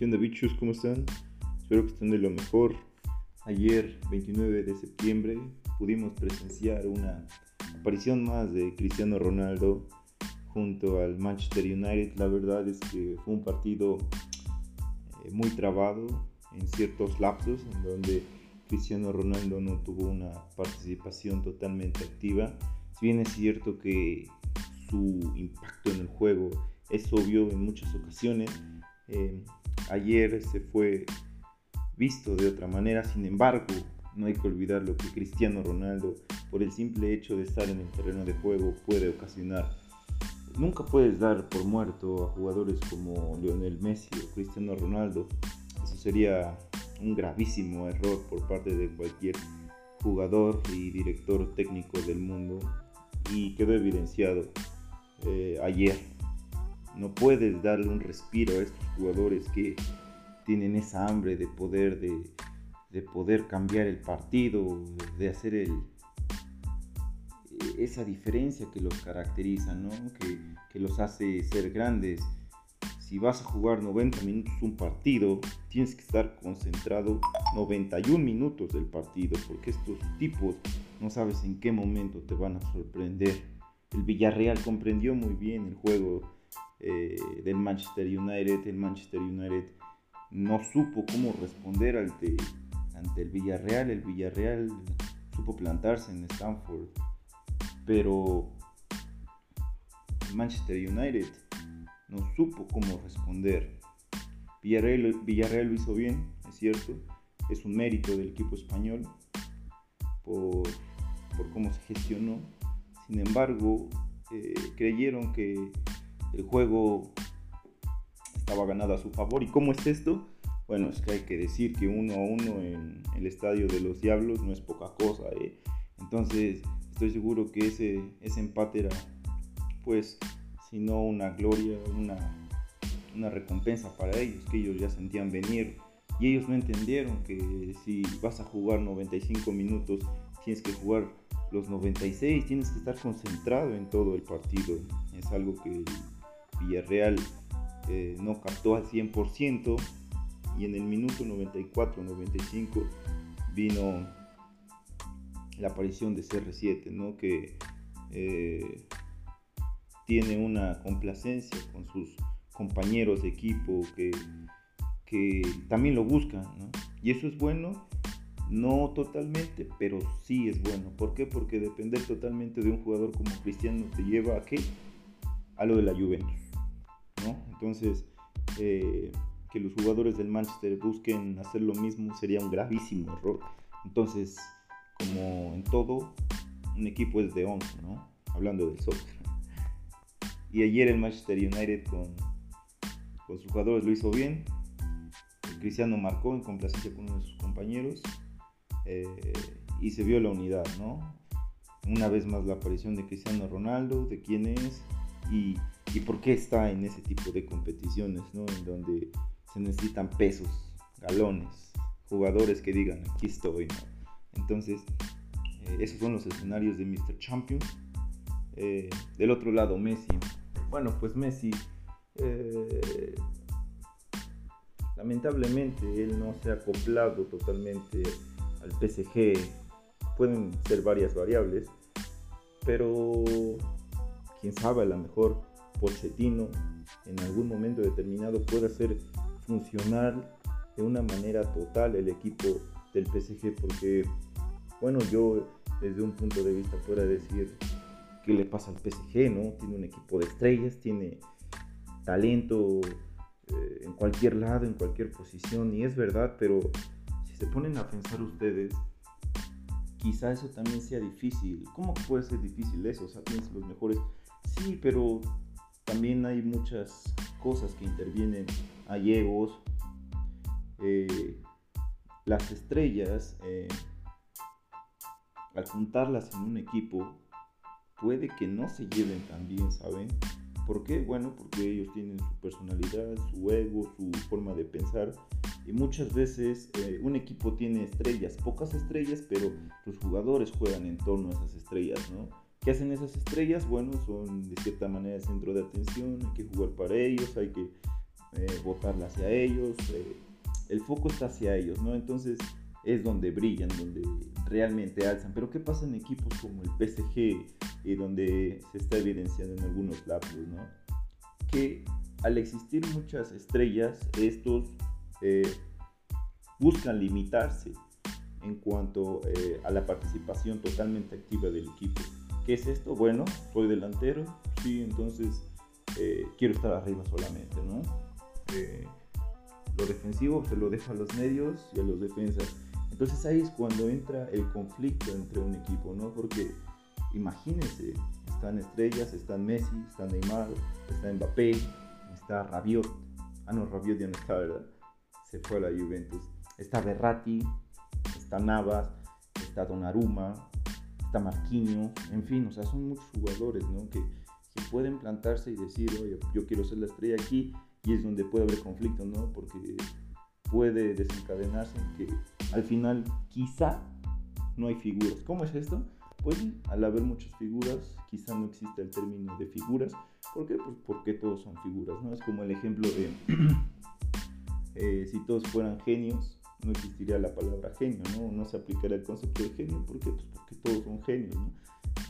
¿Qué onda bichos? ¿Cómo están? Espero que estén de lo mejor. Ayer, 29 de septiembre, pudimos presenciar una aparición más de Cristiano Ronaldo junto al Manchester United. La verdad es que fue un partido eh, muy trabado en ciertos lapsos en donde Cristiano Ronaldo no tuvo una participación totalmente activa. Si bien es cierto que su impacto en el juego es obvio en muchas ocasiones, eh, ayer se fue visto de otra manera, sin embargo, no hay que olvidar lo que Cristiano Ronaldo, por el simple hecho de estar en el terreno de juego, puede ocasionar. Nunca puedes dar por muerto a jugadores como Lionel Messi o Cristiano Ronaldo. Eso sería un gravísimo error por parte de cualquier jugador y director técnico del mundo y quedó evidenciado eh, ayer no puedes darle un respiro a estos jugadores que tienen esa hambre de poder, de, poder cambiar el partido, de hacer el, esa diferencia que los caracteriza, ¿no? que, que los hace ser grandes. Si vas a jugar 90 minutos un partido, tienes que estar concentrado 91 minutos del partido, porque estos tipos no sabes en qué momento te van a sorprender. El Villarreal comprendió muy bien el juego eh, del Manchester United. El Manchester United no supo cómo responder ante, ante el Villarreal. El Villarreal supo plantarse en Stanford. Pero el Manchester United no supo cómo responder. Villarreal, Villarreal lo hizo bien, es cierto. Es un mérito del equipo español por, por cómo se gestionó. Sin embargo, eh, creyeron que el juego estaba ganado a su favor. ¿Y cómo es esto? Bueno, es que hay que decir que uno a uno en el estadio de los Diablos no es poca cosa. ¿eh? Entonces, estoy seguro que ese, ese empate era, pues, si no una gloria, una, una recompensa para ellos, que ellos ya sentían venir. Y ellos no entendieron que si vas a jugar 95 minutos, tienes que jugar los 96, tienes que estar concentrado en todo el partido. Es algo que Villarreal eh, no captó al 100% y en el minuto 94-95 vino la aparición de CR7, ¿no? que eh, tiene una complacencia con sus compañeros de equipo que, que también lo buscan. Y eso es bueno, no totalmente, pero sí es bueno. ¿Por qué? Porque depender totalmente de un jugador como Cristiano te lleva a qué? A lo de la Juventus. Entonces, eh, que los jugadores del Manchester busquen hacer lo mismo sería un gravísimo error. Entonces, como en todo, un equipo es de 11, ¿no? Hablando del soccer. Y ayer el Manchester United con, sus jugadores lo hizo bien. Cristiano marcó en complacencia con uno de sus compañeros. Eh, y se vio la unidad, ¿no? Una vez más la aparición de Cristiano Ronaldo, de quién es, y y por qué está en ese tipo de competiciones, ¿no? En donde se necesitan pesos, galones, jugadores que digan, aquí estoy, ¿no? Entonces, eh, esos son los escenarios de Mr. Champion. Eh, del otro lado, Messi. Bueno, pues Messi, eh, lamentablemente, él no se ha acoplado totalmente al PSG. Pueden ser varias variables, pero quién sabe, a lo mejor Pochettino en algún momento determinado pueda hacer funcionar de una manera total el equipo del PSG porque bueno yo desde un punto de vista pueda decir qué le pasa al PSG no tiene un equipo de estrellas tiene talento eh, en cualquier lado en cualquier posición y es verdad pero si se ponen a pensar ustedes quizá eso también sea difícil. Cómo puede ser difícil eso o sea tienes los mejores. Sí pero también hay muchas cosas que intervienen, hay egos, eh, las estrellas, eh, al juntarlas en un equipo, puede que no se lleven tan bien, ¿saben? ¿Por qué? Bueno, porque ellos tienen su personalidad, su ego, su forma de pensar. Y muchas veces eh, un equipo tiene estrellas, pocas estrellas, pero los jugadores juegan en torno a esas estrellas, ¿no? ¿Qué hacen esas estrellas? Bueno, son de cierta manera centro de atención, hay que jugar para ellos, hay que votarla hacia ellos, el foco está hacia ellos, ¿no? Entonces es donde brillan, donde realmente alzan. Pero ¿qué pasa en equipos como el PSG, y donde se está evidenciando en algunos lados, ¿no? Que al existir muchas estrellas, estos eh, buscan limitarse en cuanto eh, a la participación totalmente activa del equipo. ¿Qué es esto? Bueno, soy delantero, sí, entonces eh, quiero estar arriba solamente, ¿no? lo defensivo se lo dejo a los medios y a los defensas. Entonces ahí es cuando entra el conflicto entre un equipo, ¿no? Porque imagínense, están estrellas, están Messi, están Neymar, está Mbappé, está Rabiot. Ah, no, Rabiot ya no está, ¿verdad? Se fue a la Juventus. Está Berratti, está Navas, está Donnarumma, está Marquinhos, en fin, o sea, son muchos jugadores, ¿no? Que, que pueden plantarse y decir, oye, yo quiero ser la estrella aquí, y es donde puede haber conflicto, ¿no? Porque puede desencadenarse en que al final quizá no hay figuras. ¿Cómo es esto? Pues al haber muchas figuras, quizá no exista el término de figuras. ¿Por qué? Pues porque todos son figuras, ¿no? Es como el ejemplo de eh, si todos fueran genios, no existiría la palabra genio, ¿no? No se aplicaría el concepto de genio. ¿Por qué? Pues porque todos son genios, ¿no?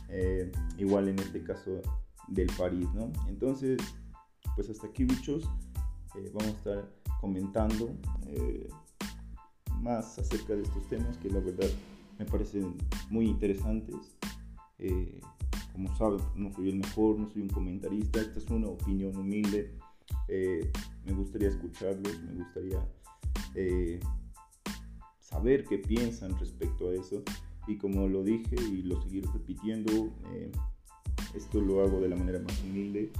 Eh, igual en este caso del París, ¿no? Entonces, pues hasta aquí, bichos. Eh, vamos a estar comentando más acerca de estos temas que la verdad me parecen muy interesantes. Eh, como saben, no soy el mejor, no soy un comentarista, esta es una opinión humilde. Eh, me gustaría escucharlos, me gustaría eh, saber qué piensan respecto a eso. Y como lo dije y lo seguiré repitiendo, esto lo hago de la manera más humilde,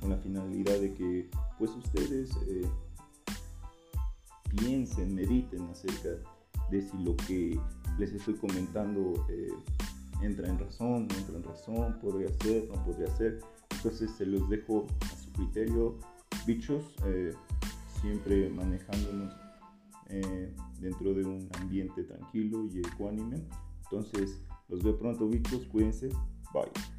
con la finalidad de que pues ustedes piensen, mediten acerca de si lo que les estoy comentando eh, entra en razón, no entra en razón, podría ser, no podría ser. Entonces se los dejo a su criterio, bichos, eh, siempre manejándonos eh, dentro de un ambiente tranquilo y ecuánime. Entonces los veo pronto, bichos, cuídense, bye.